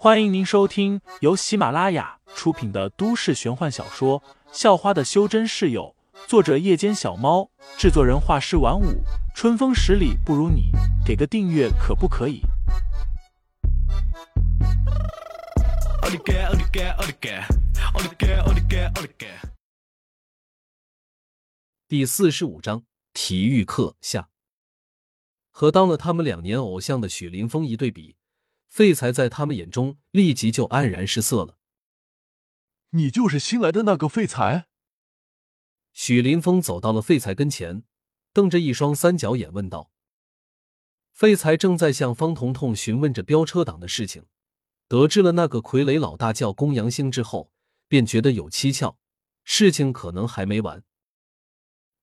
欢迎您收听由喜马拉雅出品的都市玄幻小说《校花的修真室友》，作者：夜间小猫，制作人：画师晚舞，春风十里不如你，给个订阅可不可以？第四十五章体育课下，和当了他们两年偶像的许林峰一对比。废材在他们眼中立即就黯然失色了。你就是新来的那个废材？许林峰走到了废材跟前，瞪着一双三角眼问道：“废材正在向方彤彤询问着飙车党的事情，得知了那个傀儡老大叫公羊星之后，便觉得有蹊跷，事情可能还没完。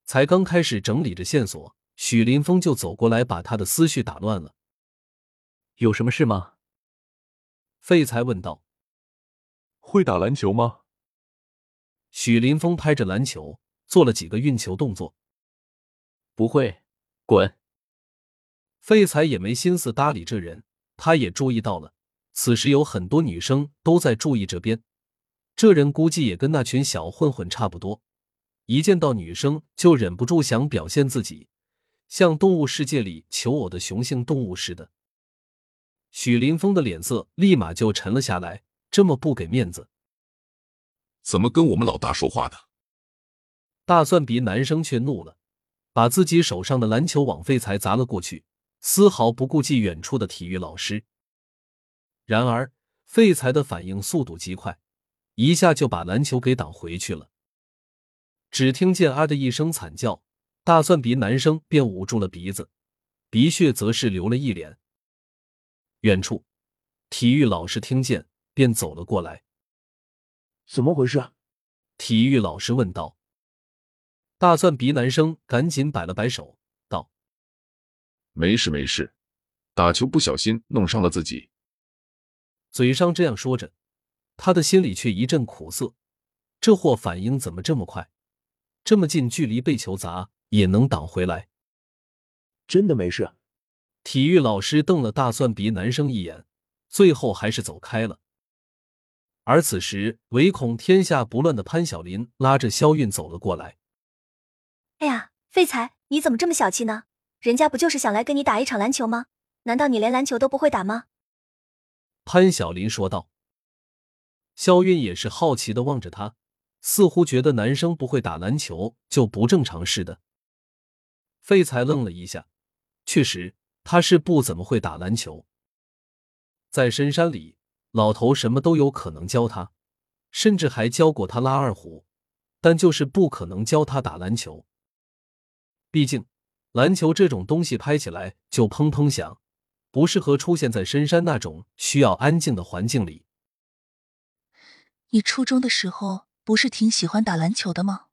才刚开始整理着线索，许林峰就走过来，把他的思绪打乱了。有什么事吗？”废材问道：“会打篮球吗？”许林峰拍着篮球做了几个运球动作。“不会，滚！”废材也没心思搭理这人，他也注意到了，此时有很多女生都在注意这边。这人估计也跟那群小混混差不多，一见到女生就忍不住想表现自己，像动物世界里求偶的雄性动物似的。许林峰的脸色立马就沉了下来，这么不给面子，怎么跟我们老大说话的？大蒜鼻男生却怒了，把自己手上的篮球往废材砸了过去，丝毫不顾忌远处的体育老师。然而废材的反应速度极快，一下就把篮球给挡回去了。只听见啊的一声惨叫，大蒜鼻男生便捂住了鼻子，鼻血则是流了一脸。远处，体育老师听见，便走了过来。怎么回事？体育老师问道。大蒜鼻男生赶紧摆了摆手，道：“没事没事，打球不小心弄伤了自己。”嘴上这样说着，他的心里却一阵苦涩。这货反应怎么这么快？这么近距离被球砸也能挡回来？真的没事。体育老师瞪了大蒜鼻男生一眼，最后还是走开了。而此时，唯恐天下不乱的潘晓林拉着肖韵走了过来。“哎呀，废材，你怎么这么小气呢？人家不就是想来跟你打一场篮球吗？难道你连篮球都不会打吗？”潘晓林说道。肖韵也是好奇的望着他，似乎觉得男生不会打篮球就不正常似的。废材愣了一下，确实。他是不怎么会打篮球，在深山里，老头什么都有可能教他，甚至还教过他拉二胡，但就是不可能教他打篮球。毕竟，篮球这种东西拍起来就砰砰响，不适合出现在深山那种需要安静的环境里。你初中的时候不是挺喜欢打篮球的吗？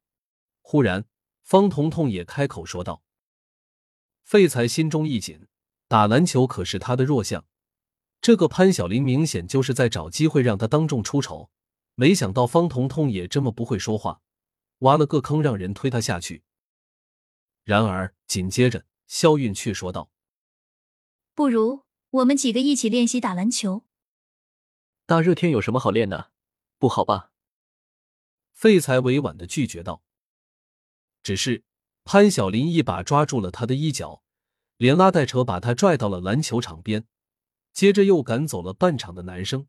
忽然，方彤彤也开口说道。废材心中一紧。打篮球可是他的弱项，这个潘晓林明显就是在找机会让他当众出丑。没想到方彤彤也这么不会说话，挖了个坑让人推他下去。然而紧接着，肖韵却说道：“不如我们几个一起练习打篮球。”大热天有什么好练的？不好吧？废材委婉的拒绝道。只是潘晓林一把抓住了他的衣角。连拉带扯把他拽到了篮球场边，接着又赶走了半场的男生，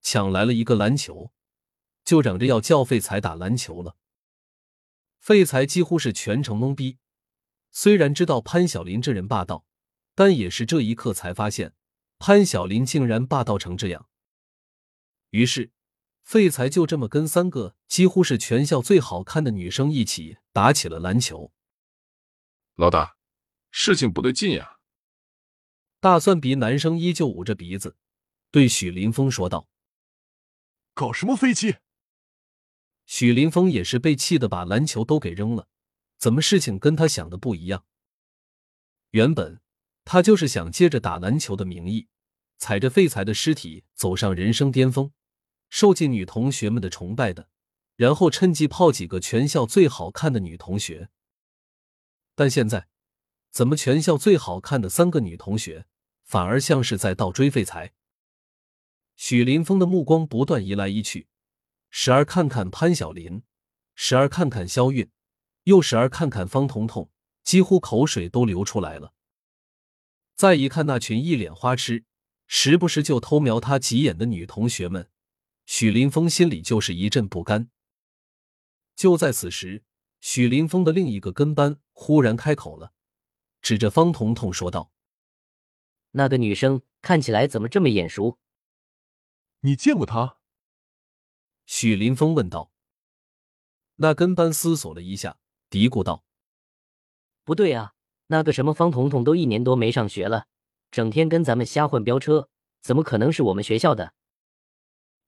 抢来了一个篮球，就嚷着要叫废材打篮球了。废材几乎是全程懵逼，虽然知道潘晓林这人霸道，但也是这一刻才发现潘晓林竟然霸道成这样。于是，废材就这么跟三个几乎是全校最好看的女生一起打起了篮球。老大。事情不对劲呀！大蒜鼻男生依旧捂着鼻子，对许林峰说道：“搞什么飞机？”许林峰也是被气的，把篮球都给扔了。怎么事情跟他想的不一样？原本他就是想借着打篮球的名义，踩着废材的尸体走上人生巅峰，受尽女同学们的崇拜的，然后趁机泡几个全校最好看的女同学。但现在。怎么全校最好看的三个女同学，反而像是在倒追废材？许林峰的目光不断移来移去，时而看看潘晓林，时而看看肖韵，又时而看看方彤彤，几乎口水都流出来了。再一看那群一脸花痴，时不时就偷瞄他几眼的女同学们，许林峰心里就是一阵不甘。就在此时，许林峰的另一个跟班忽然开口了，指着方彤彤说道：“那个女生看起来怎么这么眼熟？你见过她？”许林峰问道。那跟班思索了一下，嘀咕道：“不对啊。”那个什么方彤彤都一年多没上学了，整天跟咱们瞎混飙车，怎么可能是我们学校的？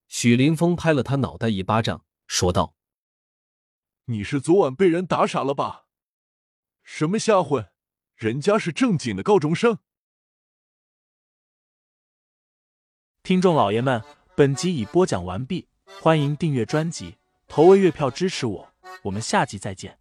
许林峰拍了他脑袋一巴掌，说道：“你是昨晚被人打傻了吧？什么瞎混？人家是正经的高中生。”听众老爷们，本集已播讲完毕，欢迎订阅专辑，投喂月票支持我，我们下集再见。